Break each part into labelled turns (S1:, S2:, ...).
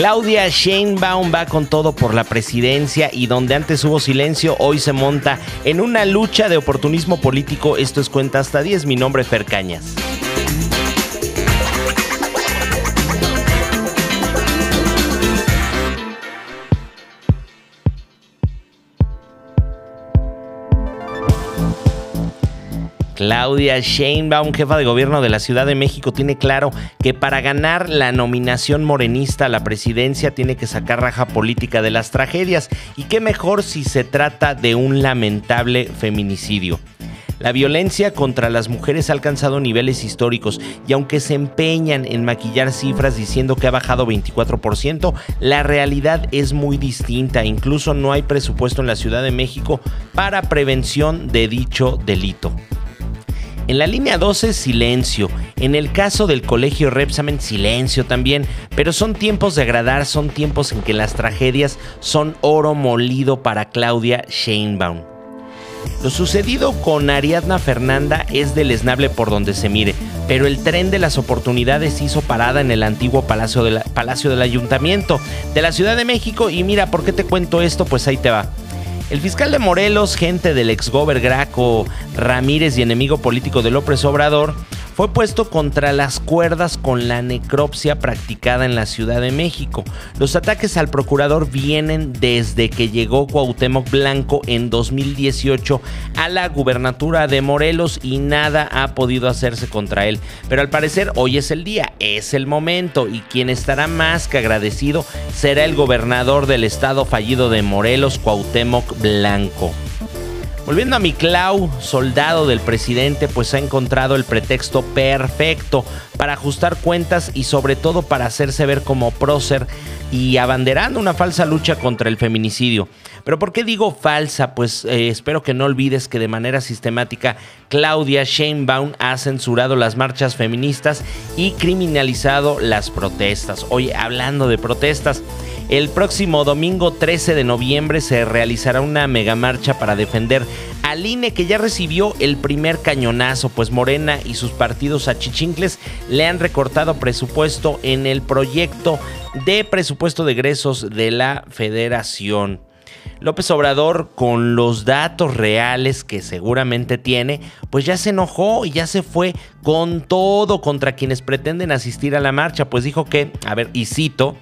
S1: Claudia Sheinbaum va con todo por la presidencia y donde antes hubo silencio, hoy se monta en una lucha de oportunismo político. Esto es cuenta hasta 10. Mi nombre es Fer Cañas. Claudia Sheinbaum, jefa de gobierno de la Ciudad de México, tiene claro que para ganar la nominación morenista a la presidencia tiene que sacar raja política de las tragedias. Y qué mejor si se trata de un lamentable feminicidio. La violencia contra las mujeres ha alcanzado niveles históricos y aunque se empeñan en maquillar cifras diciendo que ha bajado 24%, la realidad es muy distinta. Incluso no hay presupuesto en la Ciudad de México para prevención de dicho delito. En la línea 12, silencio. En el caso del colegio Repsamen, silencio también. Pero son tiempos de agradar, son tiempos en que las tragedias son oro molido para Claudia Sheinbaum. Lo sucedido con Ariadna Fernanda es deleznable por donde se mire, pero el tren de las oportunidades hizo parada en el antiguo palacio, palacio del Ayuntamiento de la Ciudad de México y mira, ¿por qué te cuento esto? Pues ahí te va. El fiscal de Morelos, gente del exgober Graco Ramírez y enemigo político de López Obrador, fue puesto contra las cuerdas con la necropsia practicada en la Ciudad de México. Los ataques al procurador vienen desde que llegó Cuauhtémoc Blanco en 2018 a la gubernatura de Morelos y nada ha podido hacerse contra él. Pero al parecer hoy es el día, es el momento y quien estará más que agradecido será el gobernador del estado fallido de Morelos, Cuauhtémoc Blanco. Volviendo a mi Clau, soldado del presidente, pues ha encontrado el pretexto perfecto para ajustar cuentas y sobre todo para hacerse ver como prócer y abanderando una falsa lucha contra el feminicidio. Pero ¿por qué digo falsa? Pues eh, espero que no olvides que de manera sistemática Claudia Sheinbaum ha censurado las marchas feministas y criminalizado las protestas. Hoy hablando de protestas, el próximo domingo 13 de noviembre se realizará una megamarcha para defender al INE que ya recibió el primer cañonazo, pues Morena y sus partidos achichincles le han recortado presupuesto en el proyecto de presupuesto de egresos de la federación. López Obrador, con los datos reales que seguramente tiene, pues ya se enojó y ya se fue con todo contra quienes pretenden asistir a la marcha, pues dijo que, a ver, y cito,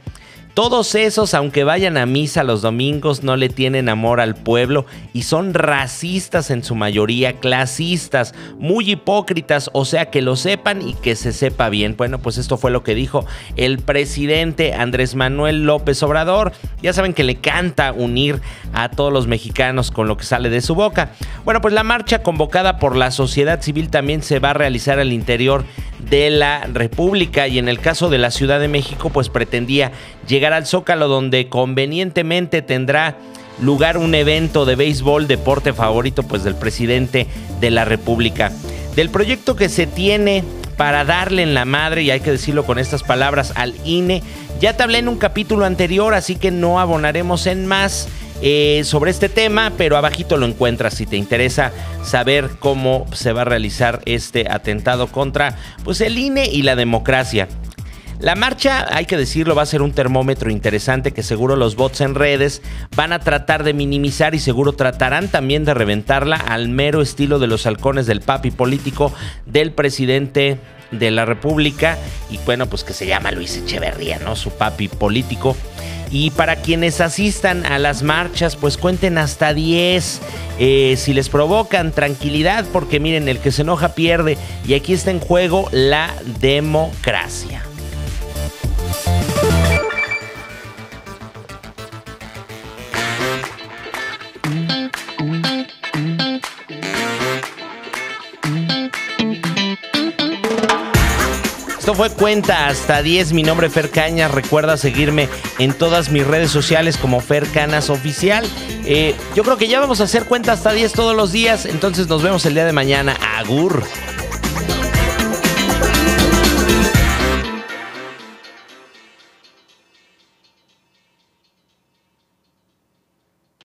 S1: todos esos, aunque vayan a misa los domingos, no le tienen amor al pueblo y son racistas en su mayoría, clasistas, muy hipócritas, o sea, que lo sepan y que se sepa bien. Bueno, pues esto fue lo que dijo el presidente Andrés Manuel López Obrador. Ya saben que le canta unir a todos los mexicanos con lo que sale de su boca. Bueno, pues la marcha convocada por la sociedad civil también se va a realizar al interior de la República y en el caso de la Ciudad de México pues pretendía llegar al Zócalo donde convenientemente tendrá lugar un evento de béisbol, deporte favorito pues del presidente de la República. Del proyecto que se tiene para darle en la madre, y hay que decirlo con estas palabras, al INE, ya te hablé en un capítulo anterior, así que no abonaremos en más. Eh, sobre este tema, pero abajito lo encuentras si te interesa saber cómo se va a realizar este atentado contra pues, el INE y la democracia. La marcha, hay que decirlo, va a ser un termómetro interesante que seguro los bots en redes van a tratar de minimizar y seguro tratarán también de reventarla al mero estilo de los halcones del papi político del presidente de la República y bueno, pues que se llama Luis Echeverría, ¿no? Su papi político. Y para quienes asistan a las marchas, pues cuenten hasta 10. Eh, si les provocan tranquilidad, porque miren, el que se enoja pierde. Y aquí está en juego la democracia. Esto fue Cuenta hasta 10. Mi nombre es Fer Cañas. Recuerda seguirme en todas mis redes sociales como Fer Canas Oficial. Eh, yo creo que ya vamos a hacer Cuenta hasta 10 todos los días. Entonces nos vemos el día de mañana. Agur.